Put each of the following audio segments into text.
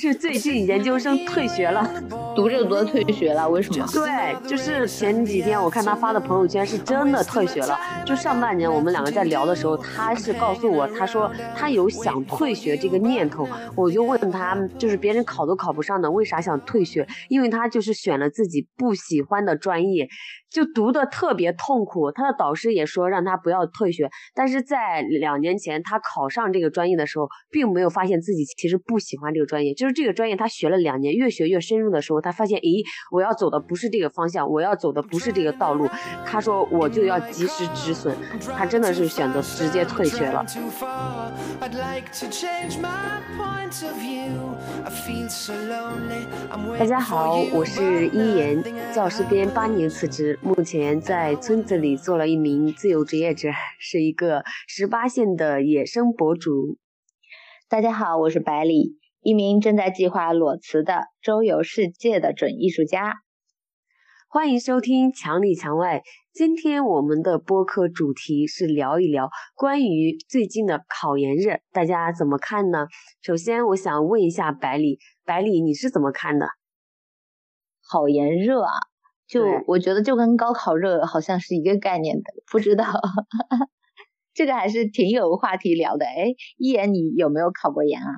是最近研究生退学了，读着读着退学了，为什么？对，就是前几天我看他发的朋友圈，是真的退学了。就上半年我们两个在聊的时候，他是告诉我，他说他有想退学这个念头。我就问他，就是别人考都考不上的，为啥想退学？因为他就是选了自己不喜欢的专业。就读的特别痛苦，他的导师也说让他不要退学，但是在两年前他考上这个专业的时候，并没有发现自己其实不喜欢这个专业，就是这个专业他学了两年，越学越深入的时候，他发现，咦，我要走的不是这个方向，我要走的不是这个道路，他说我就要及时止损，他真的是选择直接退学了。大家好，我是一言，教师编八年辞职。目前在村子里做了一名自由职业者，是一个十八线的野生博主。大家好，我是百里，一名正在计划裸辞的周游世界的准艺术家。欢迎收听墙里墙外。今天我们的播客主题是聊一聊关于最近的考研热，大家怎么看呢？首先，我想问一下百里，百里你是怎么看的？考研热啊？就我觉得就跟高考热好像是一个概念的，不知道 这个还是挺有话题聊的。哎，一言你有没有考过研啊？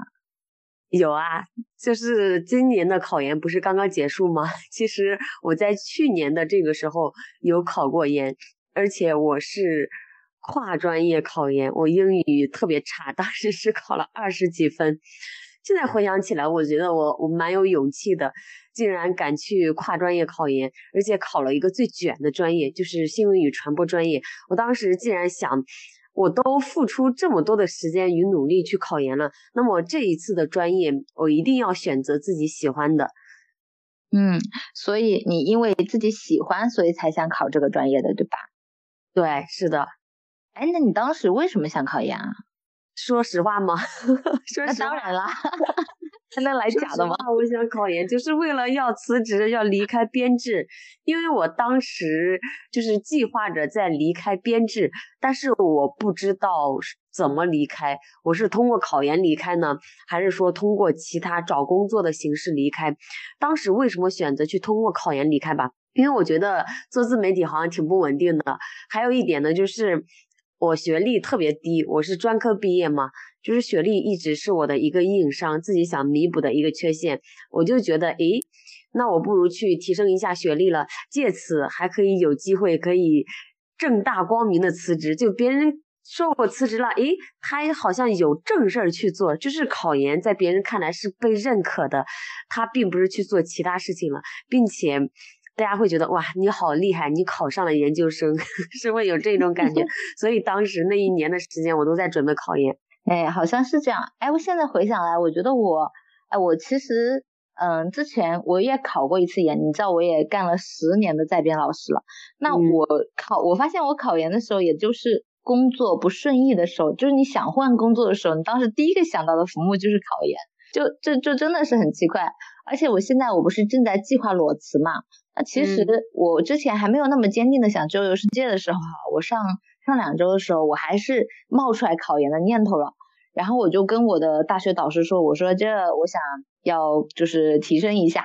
有啊，就是今年的考研不是刚刚结束吗？其实我在去年的这个时候有考过研，而且我是跨专业考研，我英语特别差，当时是考了二十几分。现在回想起来，我觉得我我蛮有勇气的。竟然敢去跨专业考研，而且考了一个最卷的专业，就是新闻与传播专业。我当时竟然想，我都付出这么多的时间与努力去考研了，那么这一次的专业，我一定要选择自己喜欢的。嗯，所以你因为自己喜欢，所以才想考这个专业的，对吧？对，是的。哎，那你当时为什么想考研啊？说实话吗？那当然了。还能来假的吗？我想考研，就是为了要辞职，要离开编制。因为我当时就是计划着在离开编制，但是我不知道怎么离开。我是通过考研离开呢，还是说通过其他找工作的形式离开？当时为什么选择去通过考研离开吧？因为我觉得做自媒体好像挺不稳定的。还有一点呢，就是我学历特别低，我是专科毕业嘛。就是学历一直是我的一个硬伤，自己想弥补的一个缺陷。我就觉得，诶，那我不如去提升一下学历了，借此还可以有机会可以正大光明的辞职。就别人说我辞职了，诶，他好像有正事儿去做，就是考研在别人看来是被认可的，他并不是去做其他事情了，并且大家会觉得哇，你好厉害，你考上了研究生，是会有这种感觉。所以当时那一年的时间，我都在准备考研。哎，好像是这样。哎，我现在回想来，我觉得我，哎，我其实，嗯，之前我也考过一次研，你知道，我也干了十年的在编老师了。那我考，我发现我考研的时候，也就是工作不顺意的时候，就是你想换工作的时候，你当时第一个想到的服务就是考研，就就就真的是很奇怪。而且我现在我不是正在计划裸辞嘛？那其实我之前还没有那么坚定的想周游世界的时候，我上。上两周的时候，我还是冒出来考研的念头了，然后我就跟我的大学导师说，我说这我想要就是提升一下，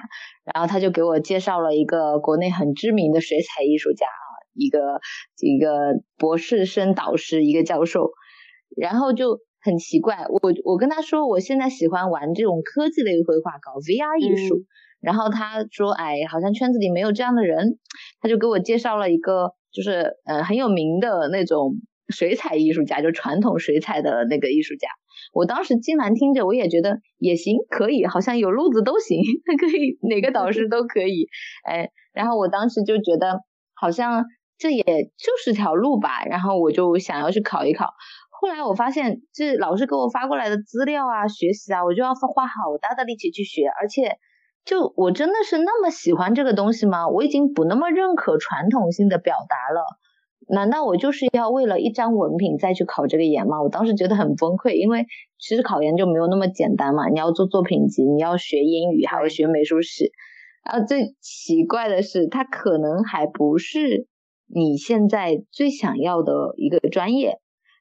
然后他就给我介绍了一个国内很知名的水彩艺术家啊，一个一个博士生导师，一个教授，然后就很奇怪，我我跟他说我现在喜欢玩这种科技类绘画，搞 VR 艺术，然后他说，哎，好像圈子里没有这样的人，他就给我介绍了一个。就是呃很有名的那种水彩艺术家，就传统水彩的那个艺术家。我当时竟然听着，我也觉得也行，可以，好像有路子都行，可以哪个导师都可以。哎，然后我当时就觉得好像这也就是条路吧，然后我就想要去考一考。后来我发现，这老师给我发过来的资料啊、学习啊，我就要花好大的力气去学，而且。就我真的是那么喜欢这个东西吗？我已经不那么认可传统性的表达了，难道我就是要为了一张文凭再去考这个研吗？我当时觉得很崩溃，因为其实考研就没有那么简单嘛，你要做作品集，你要学英语，还要学美术史，然后最奇怪的是，它可能还不是你现在最想要的一个专业。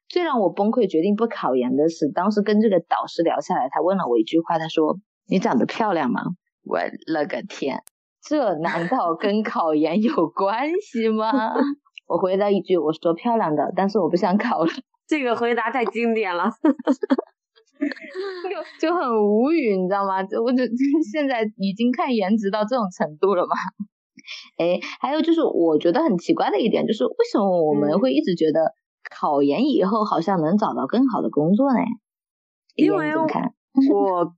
最让我崩溃决定不考研的是，当时跟这个导师聊下来，他问了我一句话，他说。你长得漂亮吗？我了个天，这难道跟考研有关系吗？我回答一句，我说漂亮的，但是我不想考了。这个回答太经典了，就就很无语，你知道吗？我就现在已经看颜值到这种程度了吗？哎，还有就是我觉得很奇怪的一点，就是为什么我们会一直觉得考研以后好像能找到更好的工作呢？因为我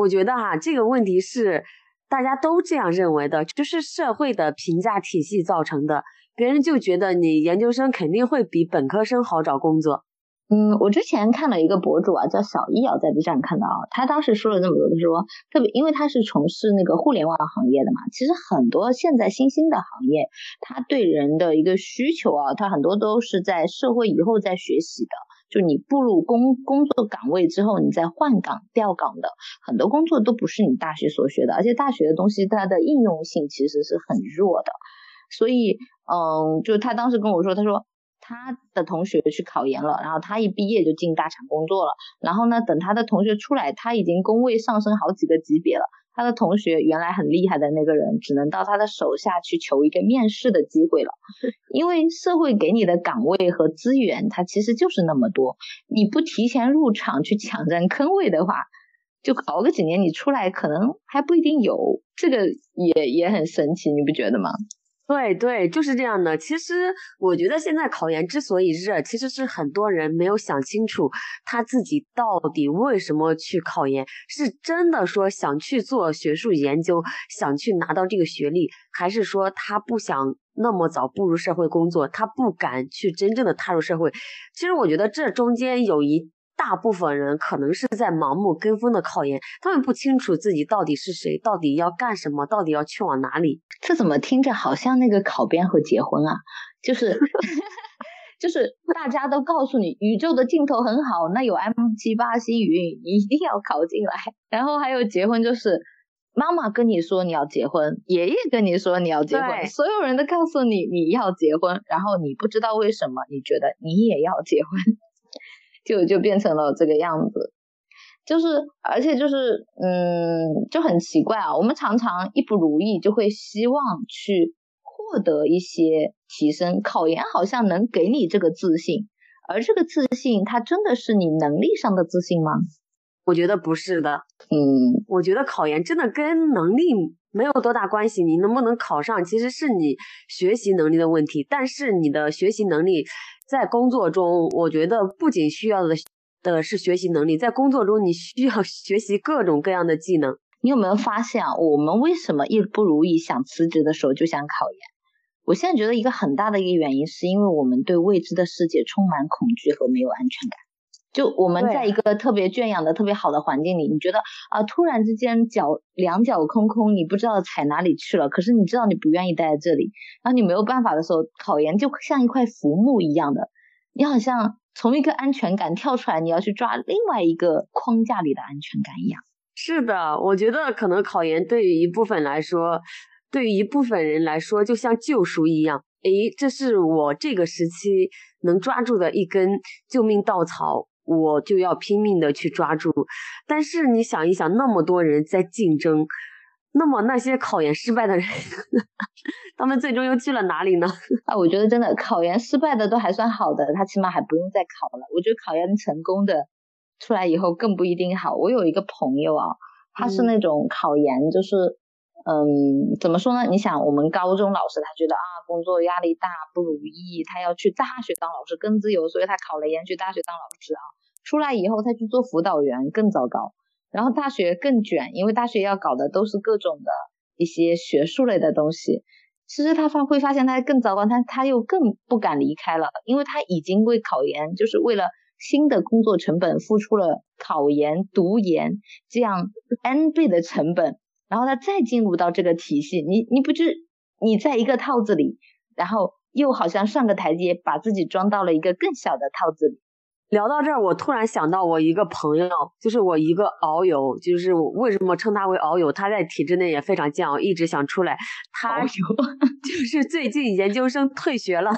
我觉得哈，这个问题是大家都这样认为的，就是社会的评价体系造成的。别人就觉得你研究生肯定会比本科生好找工作。嗯，我之前看了一个博主啊，叫小易啊，在 B 站看到啊，他当时说了那么多，他说特别，因为他是从事那个互联网行业的嘛，其实很多现在新兴的行业，他对人的一个需求啊，他很多都是在社会以后再学习的，就你步入工工作岗位之后，你再换岗调岗的，很多工作都不是你大学所学的，而且大学的东西它的应用性其实是很弱的，所以，嗯，就他当时跟我说，他说。他的同学去考研了，然后他一毕业就进大厂工作了。然后呢，等他的同学出来，他已经工位上升好几个级别了。他的同学原来很厉害的那个人，只能到他的手下去求一个面试的机会了。因为社会给你的岗位和资源，它其实就是那么多。你不提前入场去抢占坑位的话，就熬个几年，你出来可能还不一定有。这个也也很神奇，你不觉得吗？对对，就是这样的。其实我觉得现在考研之所以热，其实是很多人没有想清楚他自己到底为什么去考研，是真的说想去做学术研究，想去拿到这个学历，还是说他不想那么早步入社会工作，他不敢去真正的踏入社会。其实我觉得这中间有一。大部分人可能是在盲目跟风的考研，他们不清楚自己到底是谁，到底要干什么，到底要去往哪里。这怎么听着好像那个考编和结婚啊？就是 就是大家都告诉你宇宙的尽头很好，那有 M 七八星云，你一定要考进来。然后还有结婚，就是妈妈跟你说你要结婚，爷爷跟你说你要结婚，所有人都告诉你你要结婚，然后你不知道为什么，你觉得你也要结婚。就就变成了这个样子，就是而且就是嗯就很奇怪啊，我们常常一不如意就会希望去获得一些提升，考研好像能给你这个自信，而这个自信它真的是你能力上的自信吗？我觉得不是的，嗯，我觉得考研真的跟能力没有多大关系，你能不能考上其实是你学习能力的问题，但是你的学习能力。在工作中，我觉得不仅需要的的是学习能力，在工作中你需要 学习各种各样的技能。你有没有发现啊？我们为什么一不如意想辞职的时候就想考研？我现在觉得一个很大的一个原因，是因为我们对未知的世界充满恐惧和没有安全感。就我们在一个特别圈养的特别好的环境里，你觉得啊，突然之间脚两脚空空，你不知道踩哪里去了。可是你知道你不愿意待在这里，然后你没有办法的时候，考研就像一块浮木一样的，你好像从一个安全感跳出来，你要去抓另外一个框架里的安全感一样。是的，我觉得可能考研对于一部分来说，对于一部分人来说，就像救赎一样。诶，这是我这个时期能抓住的一根救命稻草。我就要拼命的去抓住，但是你想一想，那么多人在竞争，那么那些考研失败的人，他们最终又去了哪里呢？啊，我觉得真的考研失败的都还算好的，他起码还不用再考了。我觉得考研成功的出来以后更不一定好。我有一个朋友啊，他是那种考研就是。嗯，怎么说呢？你想，我们高中老师他觉得啊，工作压力大不如意，他要去大学当老师更自由，所以他考了研去大学当老师啊。出来以后他去做辅导员更糟糕，然后大学更卷，因为大学要搞的都是各种的一些学术类的东西。其实他发会发现他更糟糕，他他又更不敢离开了，因为他已经为考研，就是为了新的工作成本付出了考研、读研这样 n 倍的成本。然后他再进入到这个体系，你你不就你在一个套子里，然后又好像上个台阶，把自己装到了一个更小的套子里。聊到这儿，我突然想到我一个朋友，就是我一个熬友，就是为什么称他为熬友？他在体制内也非常煎熬，一直想出来。他就是最近研究生退学了，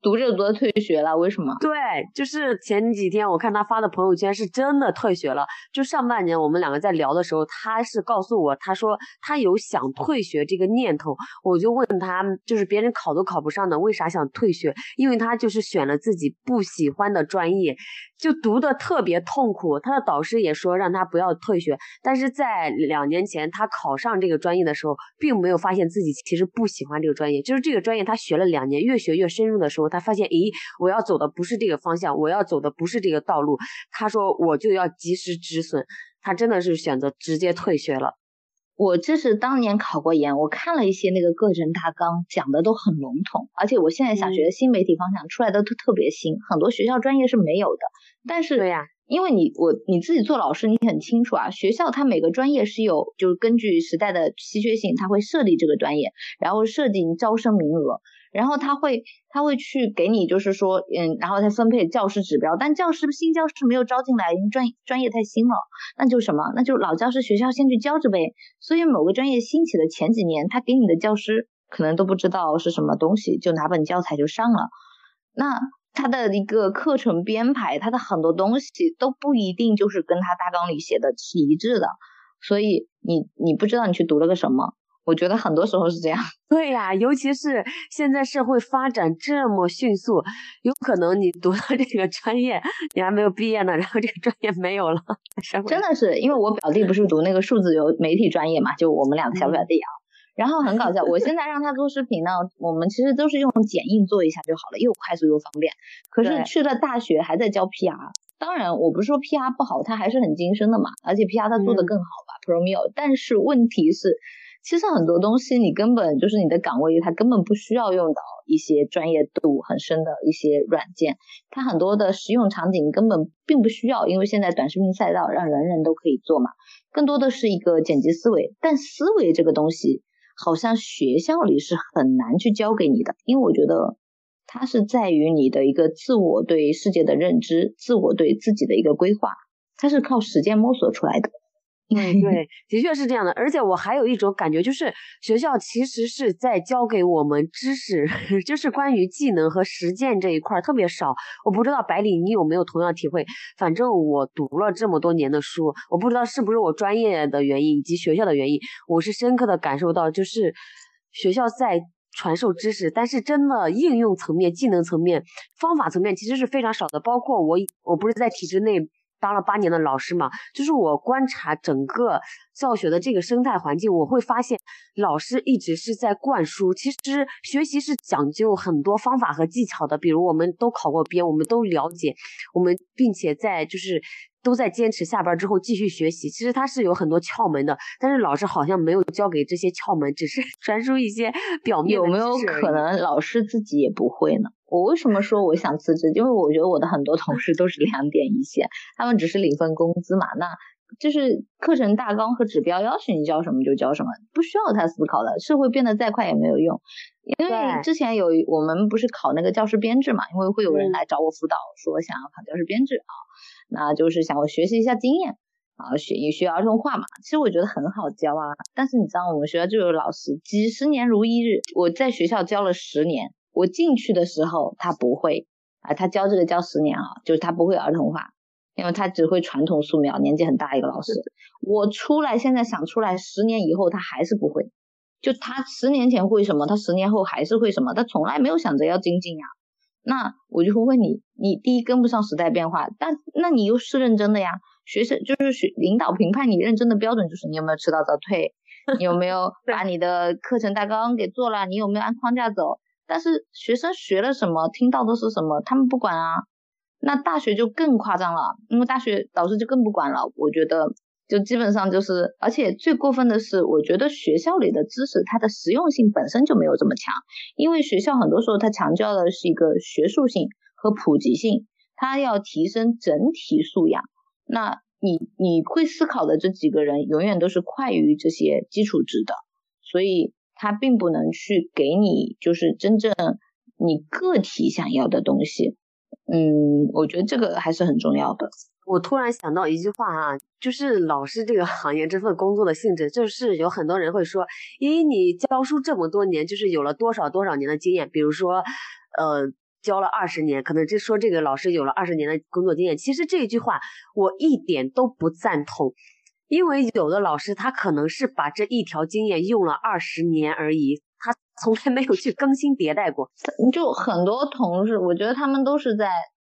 读着读着退学了，为什么？对，就是前几天我看他发的朋友圈，是真的退学了。就上半年我们两个在聊的时候，他是告诉我，他说他有想退学这个念头。我就问他，就是别人考都考不上的，为啥想退学？因为他就是选了自己不喜欢的专业，就读的特别痛苦。他的导师也说让他不要退学，但是在两年前他考上这个专业的时候，并没有发现自己其实不喜欢这个专业，就是这个专业他学了两年，越学越深入的时候。他发现，咦，我要走的不是这个方向，我要走的不是这个道路。他说，我就要及时止损。他真的是选择直接退学了。我这是当年考过研，我看了一些那个课程大纲，讲的都很笼统。而且我现在想学的新媒体方向出来的都特别新，很多学校专业是没有的。但是，对呀，因为你我你自己做老师，你很清楚啊，学校它每个专业是有，就是根据时代的稀缺性，它会设立这个专业，然后设定招生名额。然后他会他会去给你，就是说，嗯，然后再分配教师指标，但教师新教师没有招进来，因为专专业太新了，那就什么，那就老教师学校先去教着呗。所以某个专业兴起的前几年，他给你的教师可能都不知道是什么东西，就拿本教材就上了。那他的一个课程编排，他的很多东西都不一定就是跟他大纲里写的是一致的，所以你你不知道你去读了个什么。我觉得很多时候是这样，对呀，尤其是现在社会发展这么迅速，有可能你读到这个专业你还没有毕业呢，然后这个专业没有了。真的是，因为我表弟不是读那个数字游媒体专业嘛，就我们两个小表弟啊。然后很搞笑，我现在让他做视频呢，我们其实都是用剪映做一下就好了，又快速又方便。可是去了大学还在教 PR，当然我不是说 PR 不好，他还是很精深的嘛，而且 PR 他做的更好吧，Promio。但是问题是。其实很多东西你根本就是你的岗位，它根本不需要用到一些专业度很深的一些软件，它很多的实用场景根本并不需要，因为现在短视频赛道让人人都可以做嘛，更多的是一个剪辑思维。但思维这个东西，好像学校里是很难去教给你的，因为我觉得它是在于你的一个自我对世界的认知，自我对自己的一个规划，它是靠实践摸索出来的。嗯，对，的确是这样的。而且我还有一种感觉，就是学校其实是在教给我们知识，就是关于技能和实践这一块特别少。我不知道百里你有没有同样体会？反正我读了这么多年的书，我不知道是不是我专业的原因以及学校的原因，我是深刻的感受到，就是学校在传授知识，但是真的应用层面、技能层面、方法层面其实是非常少的。包括我，我不是在体制内。当了八年的老师嘛，就是我观察整个教学的这个生态环境，我会发现老师一直是在灌输。其实学习是讲究很多方法和技巧的，比如我们都考过编，我们都了解，我们并且在就是都在坚持下班之后继续学习。其实它是有很多窍门的，但是老师好像没有教给这些窍门，只是传输一些表面。有没有可能老师自己也不会呢？我为什么说我想辞职？因为我觉得我的很多同事都是两点一线，他们只是领份工资嘛，那就是课程大纲和指标要求你教什么就教什么，不需要他思考的。社会变得再快也没有用，因为之前有我们不是考那个教师编制嘛，因为会有人来找我辅导，说想要考教师编制啊，那就是想我学习一下经验啊，学一学儿童画嘛。其实我觉得很好教啊，但是你知道我们学校就有老师几十年如一日，我在学校教了十年。我进去的时候，他不会啊，他教这个教十年啊，就是他不会儿童画，因为他只会传统素描，年纪很大一个老师。我出来现在想出来，十年以后他还是不会，就他十年前会什么，他十年后还是会什么，他从来没有想着要精进呀。那我就会问你，你第一跟不上时代变化，但那你又是认真的呀？学生就是学领导评判你认真的标准就是你有没有迟到早退，你有没有 把你的课程大纲给做了，你有没有按框架走？但是学生学了什么，听到的是什么，他们不管啊。那大学就更夸张了，因为大学老师就更不管了。我觉得就基本上就是，而且最过分的是，我觉得学校里的知识它的实用性本身就没有这么强，因为学校很多时候它强调的是一个学术性和普及性，它要提升整体素养。那你你会思考的这几个人，永远都是快于这些基础值的，所以。它并不能去给你，就是真正你个体想要的东西。嗯，我觉得这个还是很重要的。我突然想到一句话啊，就是老师这个行业这份工作的性质，就是有很多人会说，咦，你教书这么多年，就是有了多少多少年的经验。比如说，呃，教了二十年，可能就说这个老师有了二十年的工作经验。其实这一句话我一点都不赞同，因为有的老师他可能是把这一条经验用了二十年而已，他 从来没有去更新迭代过。就很多同事，我觉得他们都是在。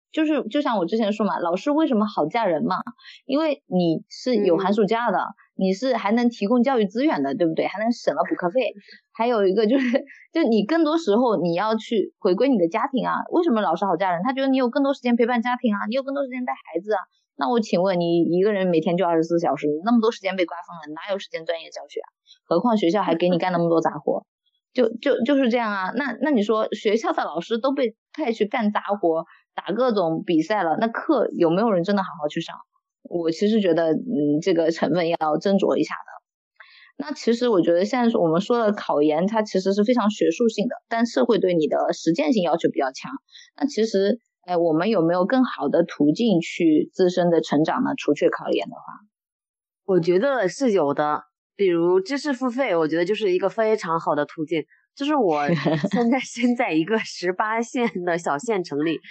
就是就像我之前说嘛，老师为什么好嫁人嘛？因为你是有寒暑假的，你是还能提供教育资源的，对不对？还能省了补课费。还有一个就是，就你更多时候你要去回归你的家庭啊。为什么老师好嫁人？他觉得你有更多时间陪伴家庭啊，你有更多时间带孩子啊。那我请问你一个人每天就二十四小时，那么多时间被瓜分了，哪有时间专业教学啊？何况学校还给你干那么多杂活，就就就是这样啊。那那你说学校的老师都被派去干杂活？打各种比赛了，那课有没有人真的好好去上？我其实觉得，嗯，这个成分要斟酌一下的。那其实我觉得现在我们说的考研，它其实是非常学术性的，但社会对你的实践性要求比较强。那其实，哎，我们有没有更好的途径去自身的成长呢？除去考研的话，我觉得是有的，比如知识付费，我觉得就是一个非常好的途径。就是我 现在身在一个十八线的小县城里。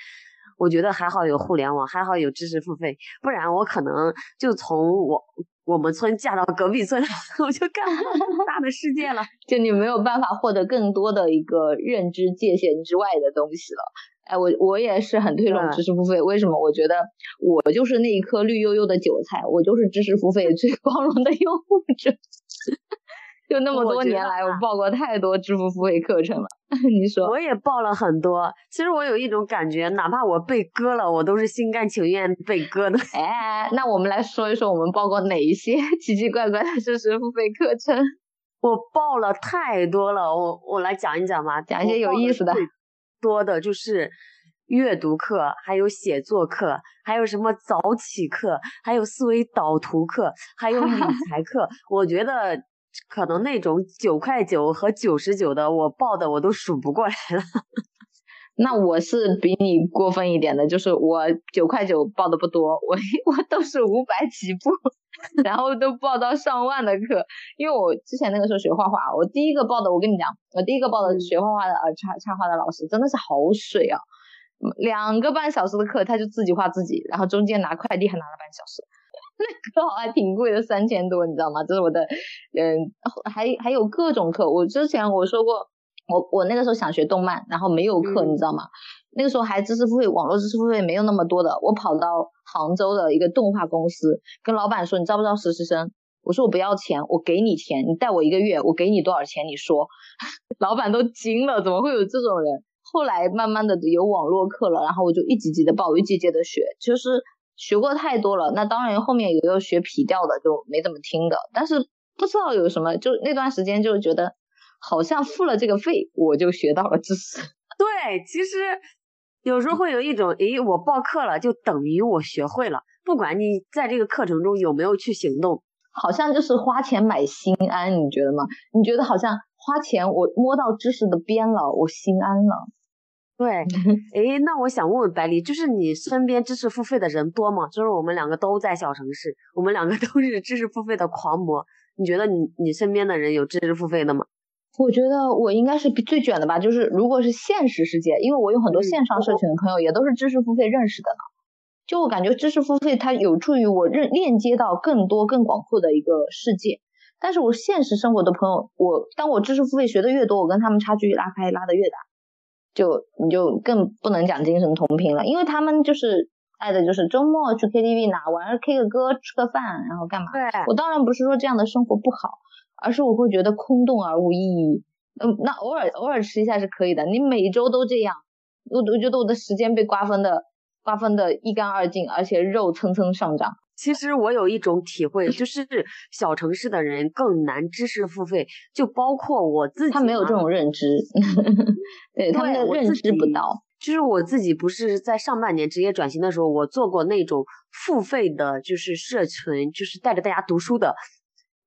我觉得还好有互联网，还好有知识付费，不然我可能就从我我们村嫁到隔壁村，我就干不到大的世界了。就你没有办法获得更多的一个认知界限之外的东西了。哎，我我也是很推崇知识付费，为什么？我觉得我就是那一颗绿油油的韭菜，我就是知识付费最 光荣的拥护者。就那么多年来，我报过太多支付付费课程了。你说，我也报了很多。其实我有一种感觉，哪怕我被割了，我都是心甘情愿被割的。哎，那我们来说一说，我们报过哪一些奇奇怪怪的知识付费课程？我报了太多了，我我来讲一讲吧，讲一些有意思的。多的就是阅读课，还有写作课，还有什么早起课，还有思维导图课，还有理 财课。我觉得。可能那种九块九和九十九的，我报的我都数不过来了。那我是比你过分一点的，就是我九块九报的不多，我我都是五百起步，然后都报到上万的课。因为我之前那个时候学画画，我第一个报的，我跟你讲，我第一个报的学画画的呃插插画的老师真的是好水啊，两个半小时的课他就自己画自己，然后中间拿快递还拿了半小时。那课还挺贵的，三千多，你知道吗？这是我的，嗯，还还有各种课。我之前我说过，我我那个时候想学动漫，然后没有课，你知道吗？那个时候还知识付费，网络知识付费没有那么多的。我跑到杭州的一个动画公司，跟老板说：“你招不招实习生？”我说：“我不要钱，我给你钱，你带我一个月，我给你多少钱？你说。”老板都惊了，怎么会有这种人？后来慢慢的有网络课了，然后我就一级级的报，一级级的学，就是。学过太多了，那当然后面也有要学皮调的就没怎么听的，但是不知道有什么，就那段时间就觉得好像付了这个费，我就学到了知识。对，其实有时候会有一种，诶，我报课了就等于我学会了，不管你在这个课程中有没有去行动，好像就是花钱买心安，你觉得吗？你觉得好像花钱我摸到知识的边了，我心安了。对，诶，那我想问问百里，就是你身边知识付费的人多吗？就是我们两个都在小城市，我们两个都是知识付费的狂魔。你觉得你你身边的人有知识付费的吗？我觉得我应该是最卷的吧。就是如果是现实世界，因为我有很多线上社群的朋友，也都是知识付费认识的呢。就我感觉知识付费它有助于我认链接到更多更广阔的一个世界。但是我现实生活的朋友，我当我知识付费学的越多，我跟他们差距拉开拉的越大。就你就更不能讲精神同频了，因为他们就是爱的就是周末去 KTV 哪玩 K 个歌吃个饭，然后干嘛？对，我当然不是说这样的生活不好，而是我会觉得空洞而无意义。嗯，那偶尔偶尔吃一下是可以的，你每周都这样，我我觉得我的时间被瓜分的瓜分的一干二净，而且肉蹭蹭上涨。其实我有一种体会，就是小城市的人更难知识付费，就包括我自己，他没有这种认知 对他们的认知不到。就是我自己不是在上半年职业转型的时候，我做过那种付费的，就是社群，就是带着大家读书的。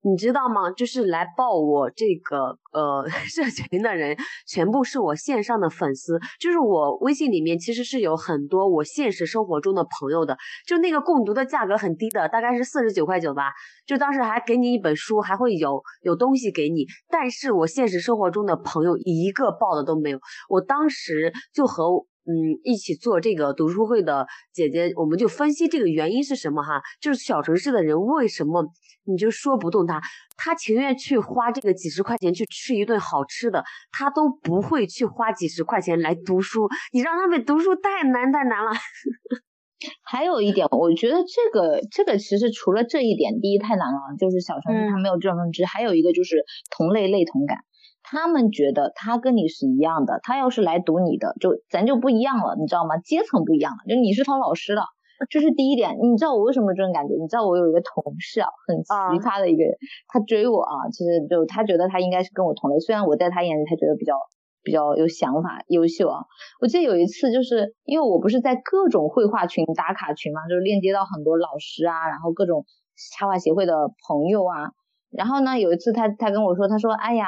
你知道吗？就是来报我这个呃 社群的人，全部是我线上的粉丝。就是我微信里面其实是有很多我现实生活中的朋友的。就那个共读的价格很低的，大概是四十九块九吧。就当时还给你一本书，还会有有东西给你。但是我现实生活中的朋友一个报的都没有。我当时就和嗯，一起做这个读书会的姐姐，我们就分析这个原因是什么哈？就是小城市的人为什么你就说不动他，他情愿去花这个几十块钱去吃一顿好吃的，他都不会去花几十块钱来读书。你让他们读书太难太难了。还有一点，我觉得这个这个其实除了这一点，第一太难了，就是小城市他没有这种认知，还有一个就是同类类同感。他们觉得他跟你是一样的，他要是来读你的，就咱就不一样了，你知道吗？阶层不一样了，就你是当老师的，这是第一点。你知道我为什么这种感觉？你知道我有一个同事啊，很奇葩的一个人，他追我啊，其实就他觉得他应该是跟我同类，虽然我在他眼里他觉得比较比较有想法、优秀啊。我记得有一次，就是因为我不是在各种绘画群打卡群嘛，就是链接到很多老师啊，然后各种插画协会的朋友啊，然后呢，有一次他他跟我说，他说，哎呀。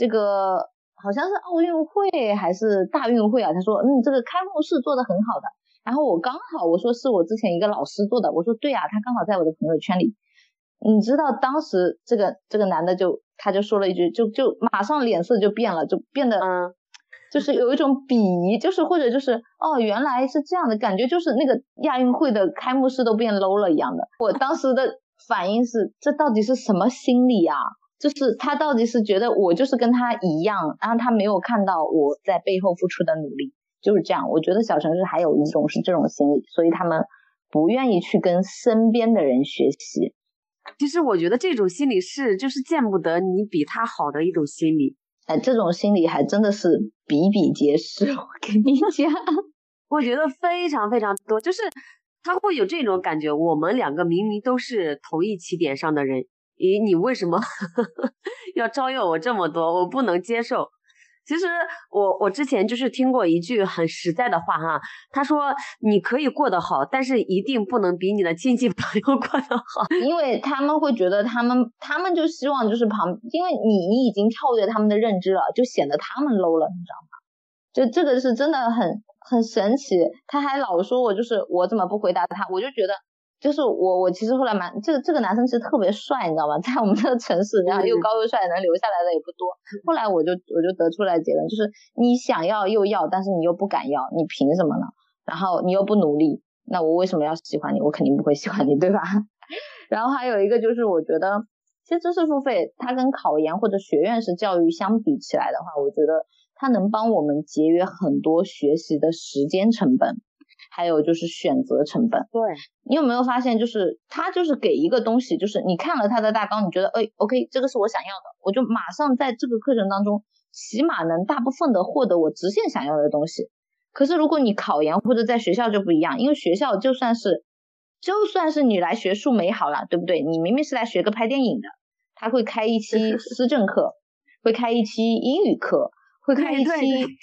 这个好像是奥运会还是大运会啊？他说，嗯，这个开幕式做的很好的。然后我刚好我说是我之前一个老师做的，我说对啊，他刚好在我的朋友圈里。你知道当时这个这个男的就他就说了一句，就就马上脸色就变了，就变得嗯，就是有一种鄙夷，就是或者就是哦，原来是这样的感觉，就是那个亚运会的开幕式都变 low 了一样的。我当时的反应是，这到底是什么心理啊？就是他到底是觉得我就是跟他一样，然后他没有看到我在背后付出的努力，就是这样。我觉得小城市还有一种是这种心理，所以他们不愿意去跟身边的人学习。其实我觉得这种心理是就是见不得你比他好的一种心理。哎，这种心理还真的是比比皆是。我跟你讲，我觉得非常非常多，就是他会有这种感觉。我们两个明明都是同一起点上的人。咦，你为什么 要招诱我这么多？我不能接受。其实我我之前就是听过一句很实在的话哈，他说你可以过得好，但是一定不能比你的亲戚朋友过得好，因为他们会觉得他们他们就希望就是旁，因为你你已经跳跃他们的认知了，就显得他们 low 了，你知道吗？就这个是真的很很神奇。他还老说我就是我怎么不回答他，我就觉得。就是我，我其实后来蛮这个这个男生其实特别帅，你知道吗？在我们这个城市，然后又高又帅，能留下来的也不多。后来我就我就得出来结论，就是你想要又要，但是你又不敢要，你凭什么呢？然后你又不努力，那我为什么要喜欢你？我肯定不会喜欢你，对吧？然后还有一个就是，我觉得其实知识付费它跟考研或者学院式教育相比起来的话，我觉得它能帮我们节约很多学习的时间成本。还有就是选择成本，对你有没有发现，就是他就是给一个东西，就是你看了他的大纲，你觉得哎，OK，这个是我想要的，我就马上在这个课程当中，起码能大部分的获得我直线想要的东西。可是如果你考研或者在学校就不一样，因为学校就算是就算是你来学数美好了，对不对？你明明是来学个拍电影的，他会开一期思政课，会开一期英语课，会开一期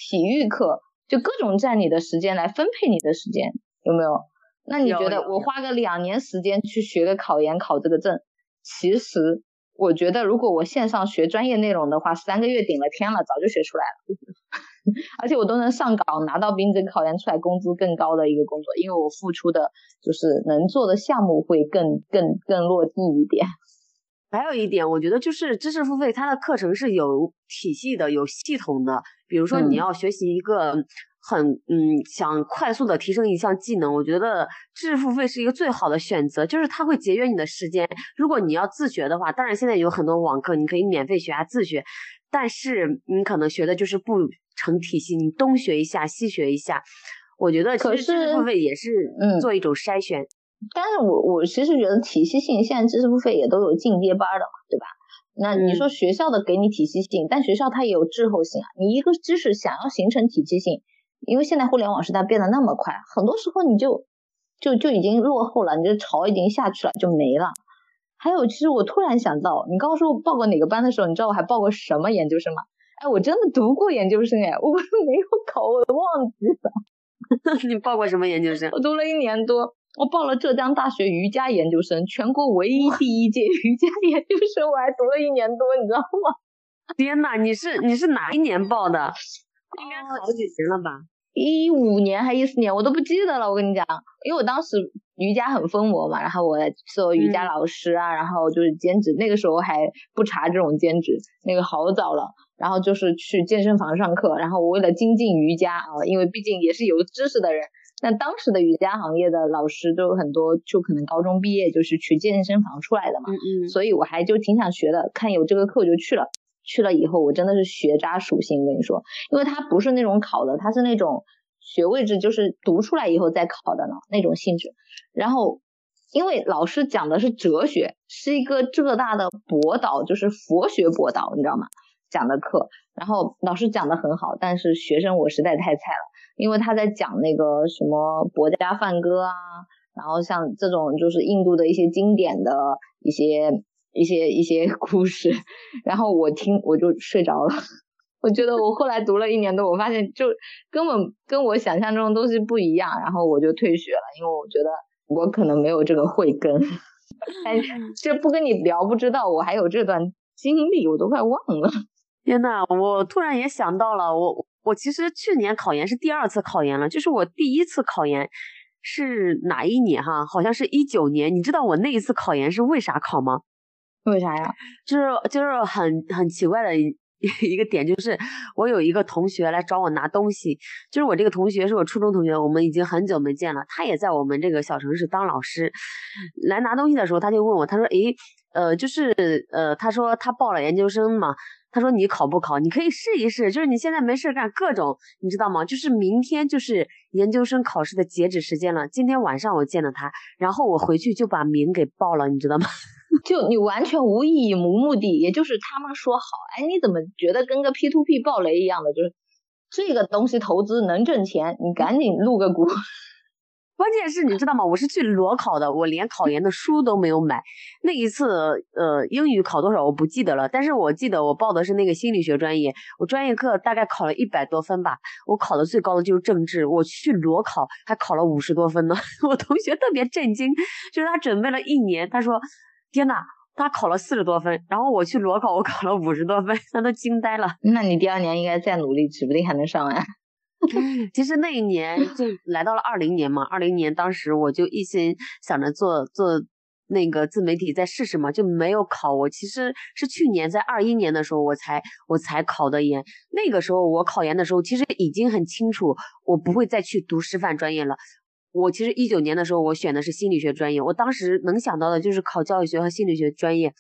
体育课。就各种占你的时间来分配你的时间，有没有？那你觉得我花个两年时间去学个考研考这个证，其实我觉得如果我线上学专业内容的话，三个月顶了天了，早就学出来了，而且我都能上岗拿到比你这个考研出来工资更高的一个工作，因为我付出的就是能做的项目会更更更落地一点。还有一点，我觉得就是知识付费，它的课程是有体系的、有系统的。比如说，你要学习一个很嗯，想快速的提升一项技能，我觉得知识付费是一个最好的选择，就是它会节约你的时间。如果你要自学的话，当然现在有很多网课，你可以免费学啊自学，但是你可能学的就是不成体系，你东学一下西学一下。我觉得其实知识付费也是做一种筛选。但是我我其实觉得体系性，现在知识付费也都有进阶班的嘛，对吧？那你说学校的给你体系性，但学校它也有滞后性啊。你一个知识想要形成体系性，因为现在互联网时代变得那么快，很多时候你就就就已经落后了，你这潮已经下去了，就没了。还有，其实我突然想到，你刚刚说我报过哪个班的时候，你知道我还报过什么研究生吗？哎，我真的读过研究生，哎，我 没有考，我忘记了。你报过什么研究生？我读了一年多。我报了浙江大学瑜伽研究生，全国唯一第一届瑜伽研究生，我还读了一年多，你知道吗？天呐，你是你是哪一年报的？应该好几年了吧？一五年还一四年，我都不记得了。我跟你讲，因为我当时瑜伽很疯魔嘛，然后我做瑜伽老师啊，然后就是兼职，那个时候还不查这种兼职，那个好早了。然后就是去健身房上课，然后我为了精进瑜伽啊，因为毕竟也是有知识的人。那当时的瑜伽行业的老师都有很多，就可能高中毕业就是去健身房出来的嘛。嗯嗯。所以我还就挺想学的，看有这个课我就去了。去了以后，我真的是学渣属性，跟你说，因为它不是那种考的，它是那种学位制，就是读出来以后再考的呢那种性质。然后，因为老师讲的是哲学，是一个浙大的博导，就是佛学博导，你知道吗？讲的课，然后老师讲的很好，但是学生我实在太菜了，因为他在讲那个什么博家梵歌啊，然后像这种就是印度的一些经典的一些一些一些故事，然后我听我就睡着了，我觉得我后来读了一年多，我发现就根本跟我想象中的东西不一样，然后我就退学了，因为我觉得我可能没有这个慧根，哎，这不跟你聊不知道我还有这段经历，我都快忘了。天呐，我突然也想到了，我我其实去年考研是第二次考研了，就是我第一次考研是哪一年哈？好像是一九年。你知道我那一次考研是为啥考吗？为啥呀？就是就是很很奇怪的 一个点，就是我有一个同学来找我拿东西，就是我这个同学是我初中同学，我们已经很久没见了，他也在我们这个小城市当老师。来拿东西的时候，他就问我，他说：“诶，呃，就是呃，他说他报了研究生嘛。”他说：“你考不考？你可以试一试。就是你现在没事干，各种你知道吗？就是明天就是研究生考试的截止时间了。今天晚上我见了他，然后我回去就把名给报了，你知道吗？就你完全无意义、无目的，也就是他们说好，哎，你怎么觉得跟个 P to P 暴雷一样的？就是这个东西投资能挣钱，你赶紧入个股。”关键是你知道吗？我是去裸考的，我连考研的书都没有买。那一次，呃，英语考多少我不记得了，但是我记得我报的是那个心理学专业，我专业课大概考了一百多分吧。我考的最高的就是政治，我去裸考还考了五十多分呢。我同学特别震惊，就是他准备了一年，他说：“天呐，他考了四十多分，然后我去裸考，我考了五十多分，他都惊呆了。”那你第二年应该再努力，指不定还能上岸。其实那一年就 来到了二零年嘛，二零年当时我就一心想着做做那个自媒体再试试嘛，就没有考。我其实是去年在二一年的时候我才我才考的研。那个时候我考研的时候，其实已经很清楚我不会再去读师范专业了。我其实一九年的时候我选的是心理学专业，我当时能想到的就是考教育学和心理学专业。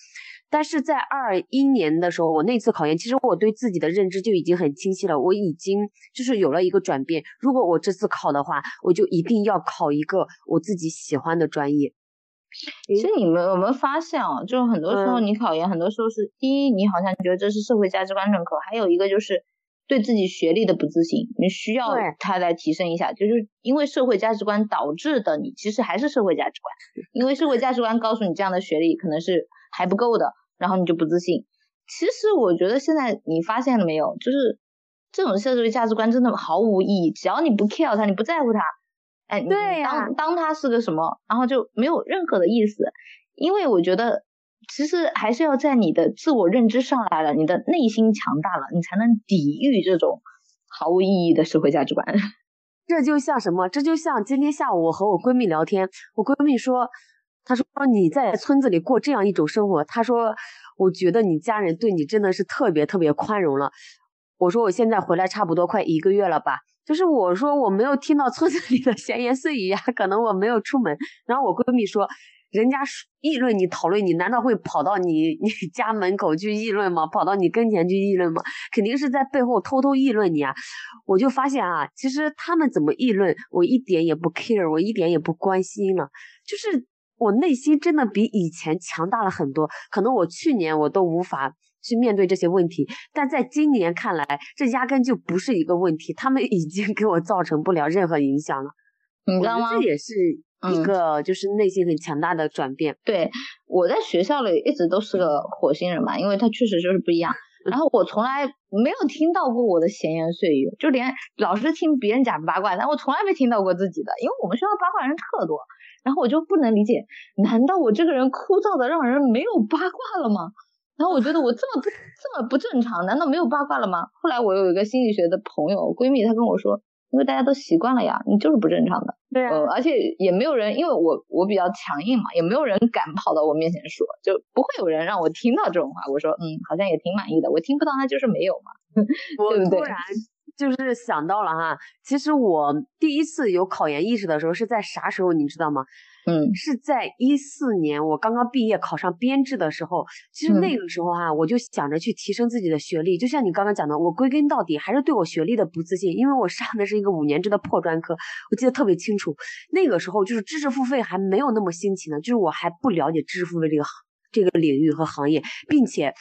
但是在二一年的时候，我那次考研，其实我对自己的认知就已经很清晰了，我已经就是有了一个转变。如果我这次考的话，我就一定要考一个我自己喜欢的专业。其实你们有没有发现啊？就是很多时候你考研，很多时候是第一，你好像觉得这是社会价值观认可；还有一个就是对自己学历的不自信，你需要它来提升一下。就是因为社会价值观导致的，你其实还是社会价值观，因为社会价值观告诉你这样的学历可能是。还不够的，然后你就不自信。其实我觉得现在你发现了没有，就是这种社会价值观真的毫无意义。只要你不 care 它，你不在乎它，哎，对呀，当当他是个什么，然后就没有任何的意思。因为我觉得，其实还是要在你的自我认知上来了，你的内心强大了，你才能抵御这种毫无意义的社会价值观。这就像什么？这就像今天下午我和我闺蜜聊天，我闺蜜说。他说：“你在村子里过这样一种生活。”他说：“我觉得你家人对你真的是特别特别宽容了。”我说：“我现在回来差不多快一个月了吧？”就是我说我没有听到村子里的闲言碎语呀，可能我没有出门。然后我闺蜜说：“人家议论你、讨论你，难道会跑到你你家门口去议论吗？跑到你跟前去议论吗？肯定是在背后偷偷议论你啊！”我就发现啊，其实他们怎么议论，我一点也不 care，我一点也不关心了，就是。我内心真的比以前强大了很多，可能我去年我都无法去面对这些问题，但在今年看来，这压根就不是一个问题，他们已经给我造成不了任何影响了。你知道吗？这也是一个就是内心很强大的转变。对，我在学校里一直都是个火星人嘛，因为他确实就是不一样。然后我从来没有听到过我的闲言碎语，就连老是听别人讲八卦，但我从来没听到过自己的，因为我们学校八卦人特多。然后我就不能理解，难道我这个人枯燥的让人没有八卦了吗？然后我觉得我这么不这么不正常，难道没有八卦了吗？后来我有一个心理学的朋友闺蜜，她跟我说，因为大家都习惯了呀，你就是不正常的。对啊，而且也没有人，因为我我比较强硬嘛，也没有人敢跑到我面前说，就不会有人让我听到这种话。我说，嗯，好像也挺满意的。我听不到，那就是没有嘛，对不对？就是想到了哈，其实我第一次有考研意识的时候是在啥时候，你知道吗？嗯，是在一四年我刚刚毕业考上编制的时候。其实那个时候哈，我就想着去提升自己的学历。就像你刚刚讲的，我归根到底还是对我学历的不自信，因为我上的是一个五年制的破专科。我记得特别清楚，那个时候就是知识付费还没有那么兴起呢，就是我还不了解知识付费这个行这个领域和行业，并且。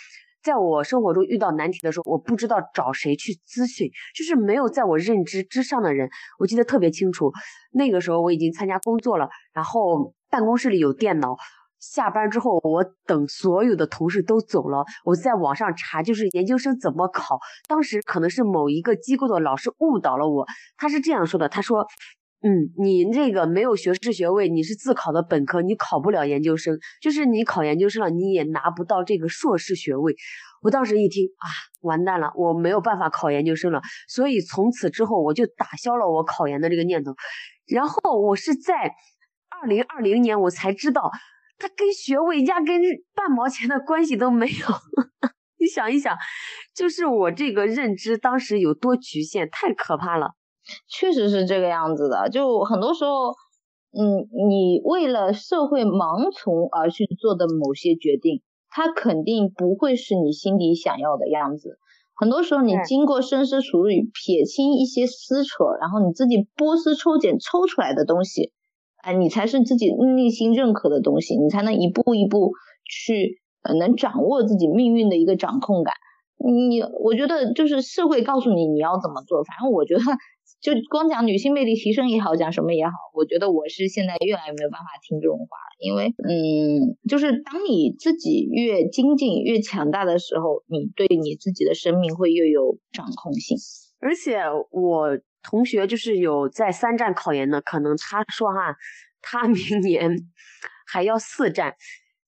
在我生活中遇到难题的时候，我不知道找谁去咨询，就是没有在我认知之上的人。我记得特别清楚，那个时候我已经参加工作了，然后办公室里有电脑。下班之后，我等所有的同事都走了，我在网上查，就是研究生怎么考。当时可能是某一个机构的老师误导了我，他是这样说的：他说。嗯，你这个没有学士学位，你是自考的本科，你考不了研究生。就是你考研究生了，你也拿不到这个硕士学位。我当时一听啊，完蛋了，我没有办法考研究生了。所以从此之后，我就打消了我考研的这个念头。然后我是在二零二零年，我才知道，它跟学位压根半毛钱的关系都没有。你想一想，就是我这个认知当时有多局限，太可怕了。确实是这个样子的，就很多时候，嗯，你为了社会盲从而去做的某些决定，它肯定不会是你心底想要的样子。很多时候，你经过深思熟虑，撇清一些撕扯，然后你自己剥丝抽茧抽出来的东西，哎，你才是自己内心认可的东西，你才能一步一步去呃，能掌握自己命运的一个掌控感。你，我觉得就是社会告诉你你要怎么做，反正我觉得。就光讲女性魅力提升也好，讲什么也好，我觉得我是现在越来越没有办法听这种话了，因为，嗯，就是当你自己越精进、越强大的时候，你对你自己的生命会越有掌控性。而且我同学就是有在三战考研的，可能他说哈，他明年还要四战。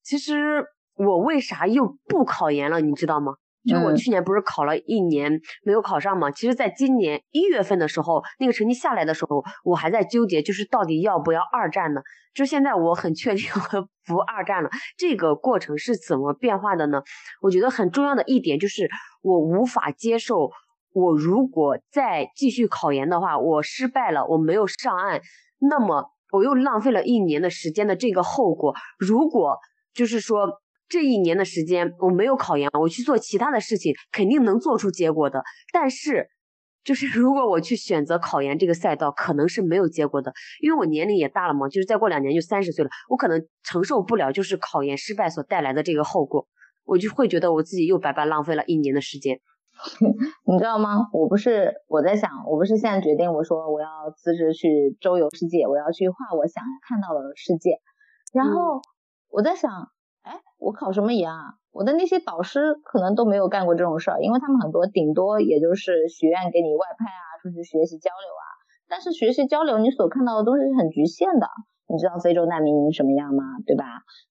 其实我为啥又不考研了，你知道吗？就我去年不是考了一年没有考上嘛？其实，在今年一月份的时候，那个成绩下来的时候，我还在纠结，就是到底要不要二战呢？就现在我很确定我不二战了。这个过程是怎么变化的呢？我觉得很重要的一点就是，我无法接受，我如果再继续考研的话，我失败了，我没有上岸，那么我又浪费了一年的时间的这个后果。如果就是说。这一年的时间我没有考研，我去做其他的事情，肯定能做出结果的。但是，就是 如果我去选择考研这个赛道，可能是没有结果的，因为我年龄也大了嘛，就是再过两年就三十岁了，我可能承受不了就是考研失败所带来的这个后果，我就会觉得我自己又白白浪费了一年的时间。你知道吗？我不是我在想，我不是现在决定，我说我要辞职去周游世界，我要去画我想看到的世界，然后我在想。哎，我考什么研啊？我的那些导师可能都没有干过这种事儿，因为他们很多顶多也就是学院给你外派啊，出去学习交流啊。但是学习交流你所看到的东西是很局限的。你知道非洲难民营什么样吗？对吧？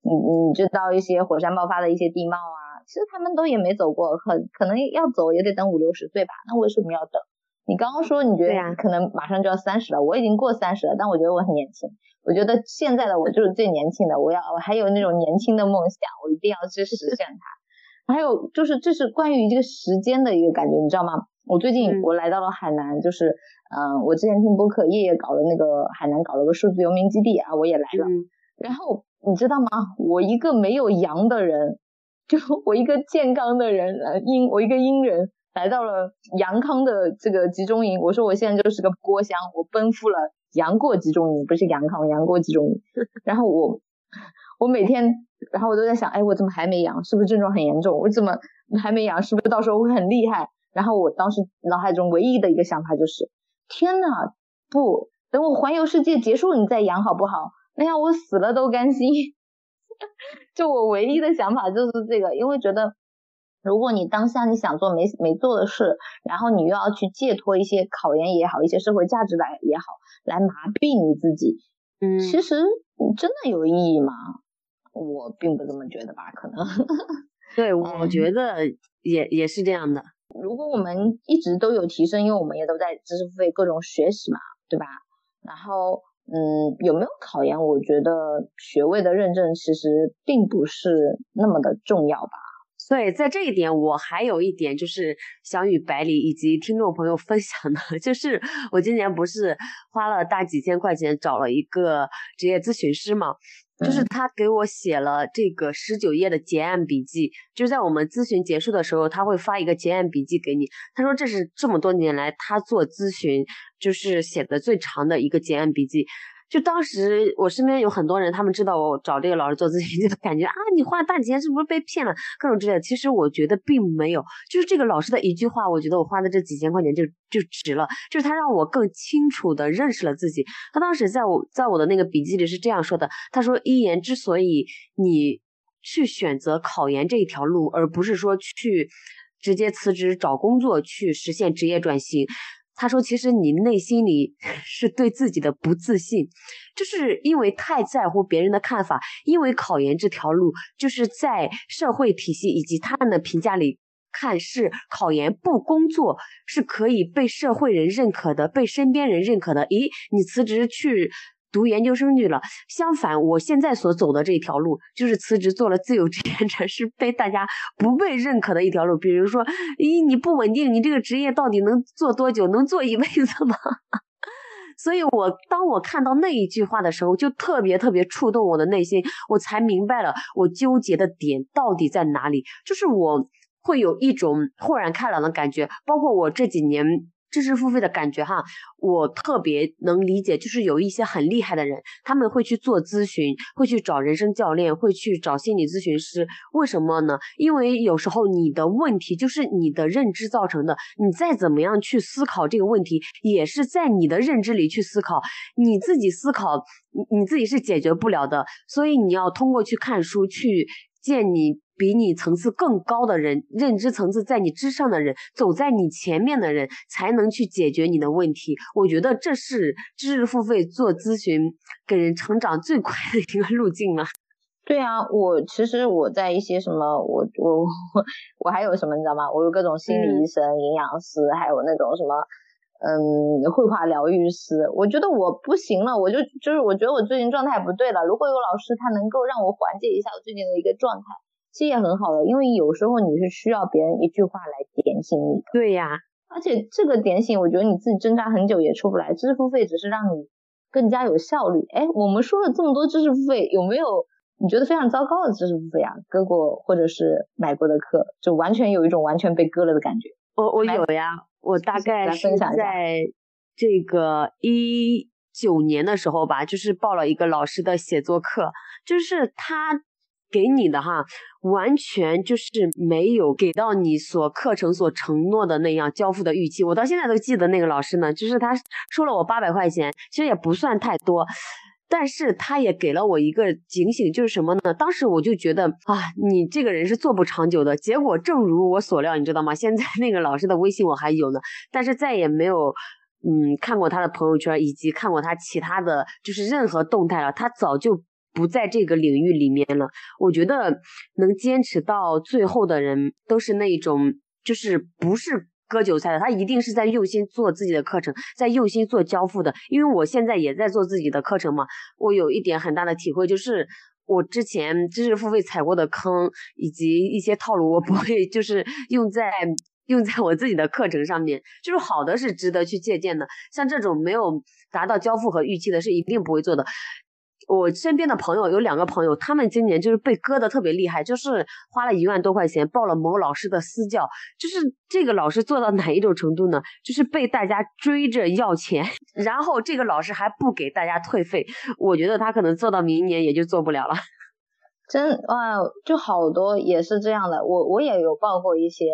你你知道一些火山爆发的一些地貌啊？其实他们都也没走过，可可能要走也得等五六十岁吧。那为什么要等？你刚刚说你觉得可能马上就要三十了，我已经过三十了，但我觉得我很年轻。我觉得现在的我就是最年轻的，我要我还有那种年轻的梦想，我一定要去实现它。还有就是这是关于这个时间的一个感觉，你知道吗？我最近我来到了海南，就是嗯，我之前听播客夜夜搞的那个海南搞了个数字游民基地啊，我也来了。然后你知道吗？我一个没有阳的人，就我一个健康的人，呃阴我一个阴人。来到了阳康的这个集中营，我说我现在就是个郭襄，我奔赴了杨过集中营，不是阳康，杨过集中营。然后我，我每天，然后我都在想，哎，我怎么还没阳？是不是症状很严重？我怎么还没阳？是不是到时候会很厉害？然后我当时脑海中唯一的一个想法就是，天呐，不，等我环游世界结束你再阳好不好？那样我死了都甘心。就我唯一的想法就是这个，因为觉得。如果你当下你想做没没做的事，然后你又要去借托一些考研也好，一些社会价值来也好，来麻痹你自己，嗯，其实真的有意义吗？我并不这么觉得吧，可能。对，我觉得也也是这样的。如果我们一直都有提升，因为我们也都在知识付费各种学习嘛，对吧？然后，嗯，有没有考研？我觉得学位的认证其实并不是那么的重要吧。对，在这一点，我还有一点就是想与百里以及听众朋友分享的，就是我今年不是花了大几千块钱找了一个职业咨询师嘛。就是他给我写了这个十九页的结案笔记，就是在我们咨询结束的时候，他会发一个结案笔记给你。他说这是这么多年来他做咨询就是写的最长的一个结案笔记。就当时我身边有很多人，他们知道我找这个老师做咨询，就感觉啊，你花了大几千是不是被骗了？各种之类的。其实我觉得并没有，就是这个老师的一句话，我觉得我花的这几千块钱就就值了。就是他让我更清楚的认识了自己。他当时在我在我的那个笔记里是这样说的：他说，一言之所以你去选择考研这一条路，而不是说去直接辞职找工作去实现职业转型。他说：“其实你内心里 是对自己的不自信，就是因为太在乎别人的看法。因为考研这条路，就是在社会体系以及他们的评价里看，是考研不工作是可以被社会人认可的，被身边人认可的。咦，你辞职去？”读研究生去了。相反，我现在所走的这条路，就是辞职做了自由职业者，是被大家不被认可的一条路。比如说，咦，你不稳定，你这个职业到底能做多久？能做一辈子吗？所以，我当我看到那一句话的时候，就特别特别触动我的内心，我才明白了我纠结的点到底在哪里。就是我会有一种豁然开朗的感觉，包括我这几年。知识付费的感觉哈，我特别能理解，就是有一些很厉害的人，他们会去做咨询，会去找人生教练，会去找心理咨询师。为什么呢？因为有时候你的问题就是你的认知造成的，你再怎么样去思考这个问题，也是在你的认知里去思考，你自己思考，你你自己是解决不了的。所以你要通过去看书，去见你。比你层次更高的人，认知层次在你之上的人，走在你前面的人，才能去解决你的问题。我觉得这是知识付费做咨询给人成长最快的一个路径了。对啊，我其实我在一些什么，我我 我还有什么你知道吗？我有各种心理医生、营养师，还有那种什么，嗯，绘画疗愈师。我觉得我不行了，我就就是我觉得我最近状态不对了。如果有老师他能够让我缓解一下我最近的一个状态。其实也很好的，因为有时候你是需要别人一句话来点醒你。对呀，而且这个点醒，我觉得你自己挣扎很久也出不来。知识付费只是让你更加有效率。哎，我们说了这么多知识付费，有没有你觉得非常糟糕的知识付费啊？割过或者是买过的课，就完全有一种完全被割了的感觉。我我有呀，我大概是在这个一九年的时候吧，就是报了一个老师的写作课，就是他。给你的哈，完全就是没有给到你所课程所承诺的那样交付的预期。我到现在都记得那个老师呢，就是他收了我八百块钱，其实也不算太多，但是他也给了我一个警醒，就是什么呢？当时我就觉得啊，你这个人是做不长久的。结果正如我所料，你知道吗？现在那个老师的微信我还有呢，但是再也没有嗯看过他的朋友圈，以及看过他其他的就是任何动态了。他早就。不在这个领域里面了。我觉得能坚持到最后的人，都是那种就是不是割韭菜的，他一定是在用心做自己的课程，在用心做交付的。因为我现在也在做自己的课程嘛，我有一点很大的体会，就是我之前知识付费踩过的坑以及一些套路，我不会就是用在用在我自己的课程上面。就是好的是值得去借鉴的，像这种没有达到交付和预期的，是一定不会做的。我身边的朋友有两个朋友，他们今年就是被割的特别厉害，就是花了一万多块钱报了某老师的私教，就是这个老师做到哪一种程度呢？就是被大家追着要钱，然后这个老师还不给大家退费，我觉得他可能做到明年也就做不了了。真哇，就好多也是这样的，我我也有报过一些，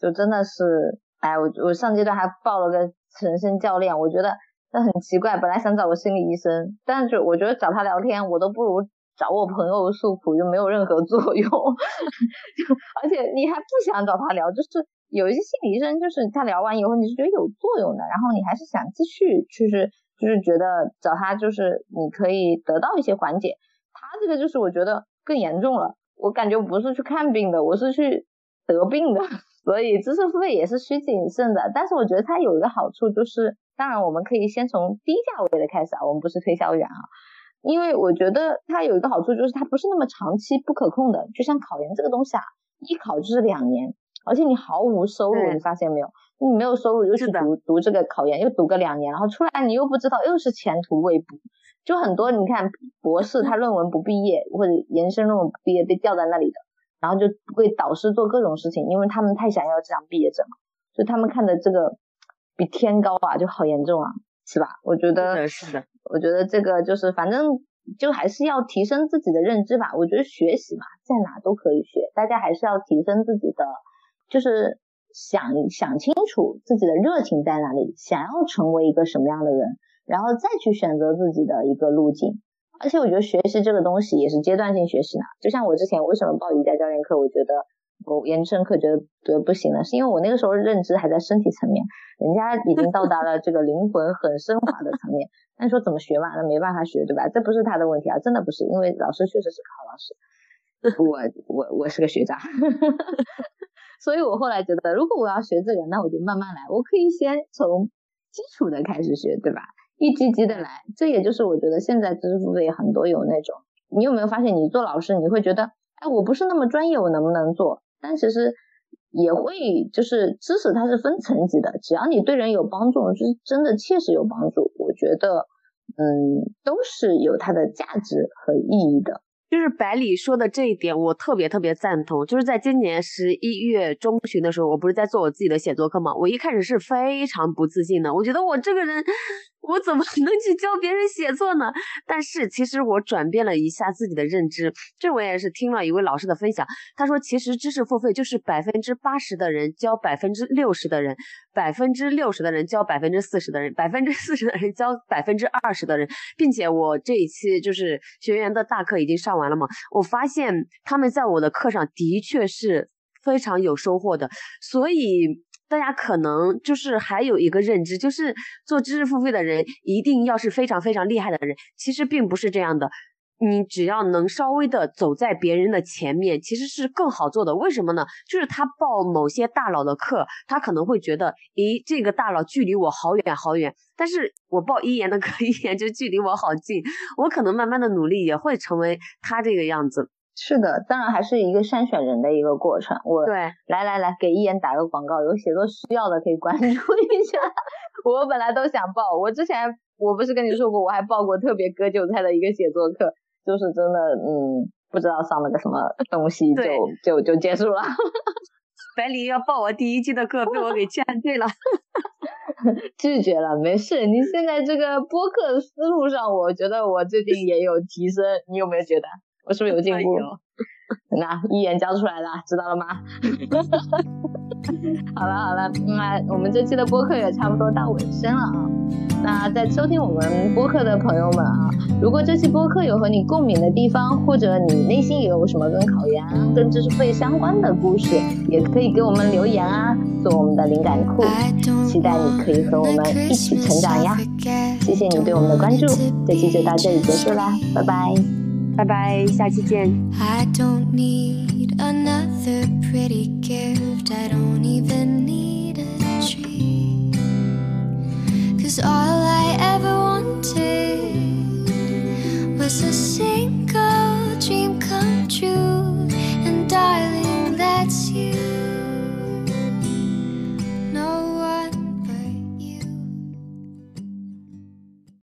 就真的是，哎，我我上阶段还报了个人生教练，我觉得。但很奇怪，本来想找个心理医生，但是我觉得找他聊天，我都不如找我朋友诉苦，就没有任何作用。而且你还不想找他聊，就是有一些心理医生，就是他聊完以后你是觉得有作用的，然后你还是想继续，就是就是觉得找他就是你可以得到一些缓解。他这个就是我觉得更严重了，我感觉我不是去看病的，我是去得病的。所以知识付费也是需谨慎的。但是我觉得它有一个好处就是，当然我们可以先从低价位的开始啊，我们不是推销员啊。因为我觉得它有一个好处就是它不是那么长期不可控的，就像考研这个东西啊，一考就是两年，而且你毫无收入，你发现没有？你没有收入又去读读这个考研，又读个两年，然后出来你又不知道，又是前途未卜。就很多你看博士他论文不毕业或者研究生论文不毕业被吊在那里的，然后就为导师做各种事情，因为他们太想要这张毕业证了，就他们看的这个比天高啊，就好严重啊，是吧？我觉得是的，我觉得这个就是反正就还是要提升自己的认知吧。我觉得学习嘛，在哪都可以学，大家还是要提升自己的，就是想想清楚自己的热情在哪里，想要成为一个什么样的人。然后再去选择自己的一个路径，而且我觉得学习这个东西也是阶段性学习呢。就像我之前为什么报瑜伽教练课，我觉得我研究生课觉得觉得不行了，是因为我那个时候认知还在身体层面，人家已经到达了这个灵魂很升华的层面。那你说怎么学嘛？那没办法学，对吧？这不是他的问题啊，真的不是，因为老师确实是个好老师。我我我是个学渣，所以我后来觉得，如果我要学这个，那我就慢慢来，我可以先从基础的开始学，对吧？一级级的来，这也就是我觉得现在知识付费很多有那种，你有没有发现，你做老师你会觉得，哎，我不是那么专业，我能不能做？但其实也会，就是知识它是分层级的，只要你对人有帮助，就是真的切实有帮助，我觉得，嗯，都是有它的价值和意义的。就是百里说的这一点，我特别特别赞同。就是在今年十一月中旬的时候，我不是在做我自己的写作课吗？我一开始是非常不自信的，我觉得我这个人。我怎么能去教别人写作呢？但是其实我转变了一下自己的认知，这我也是听了一位老师的分享。他说，其实知识付费就是百分之八十的人教百分之六十的人，百分之六十的人教百分之四十的人，百分之四十的人教百分之二十的人，并且我这一期就是学员的大课已经上完了嘛，我发现他们在我的课上的确是非常有收获的，所以。大家可能就是还有一个认知，就是做知识付费的人一定要是非常非常厉害的人，其实并不是这样的。你只要能稍微的走在别人的前面，其实是更好做的。为什么呢？就是他报某些大佬的课，他可能会觉得，咦，这个大佬距离我好远好远，但是我报一言的课，一言就距离我好近。我可能慢慢的努力也会成为他这个样子。是的，当然还是一个筛选人的一个过程。我对，来来来，给一言打个广告，有写作需要的可以关注一下。我本来都想报，我之前我不是跟你说过，我还报过特别割韭菜的一个写作课，就是真的，嗯，不知道上了个什么东西，就就就结束了。百里要报我第一季的课，被我给劝退了，拒绝了。没事，你现在这个播客思路上，我觉得我最近也有提升，你有没有觉得？我是不是有进步？那一眼教出来的，知道了吗？好了好了，那我们这期的播客也差不多到尾声了啊。那在收听我们播客的朋友们啊，如果这期播客有和你共鸣的地方，或者你内心也有什么跟考研、跟知识付费相关的故事，也可以给我们留言啊，做我们的灵感库。期待你可以和我们一起成长呀！谢谢你对我们的关注，这期就到这里结束啦，拜拜。拜拜，下期见。I don't need another pretty gift. I don't even need a tree. Cause all I ever wanted was a single dream come true. And darling, that's you.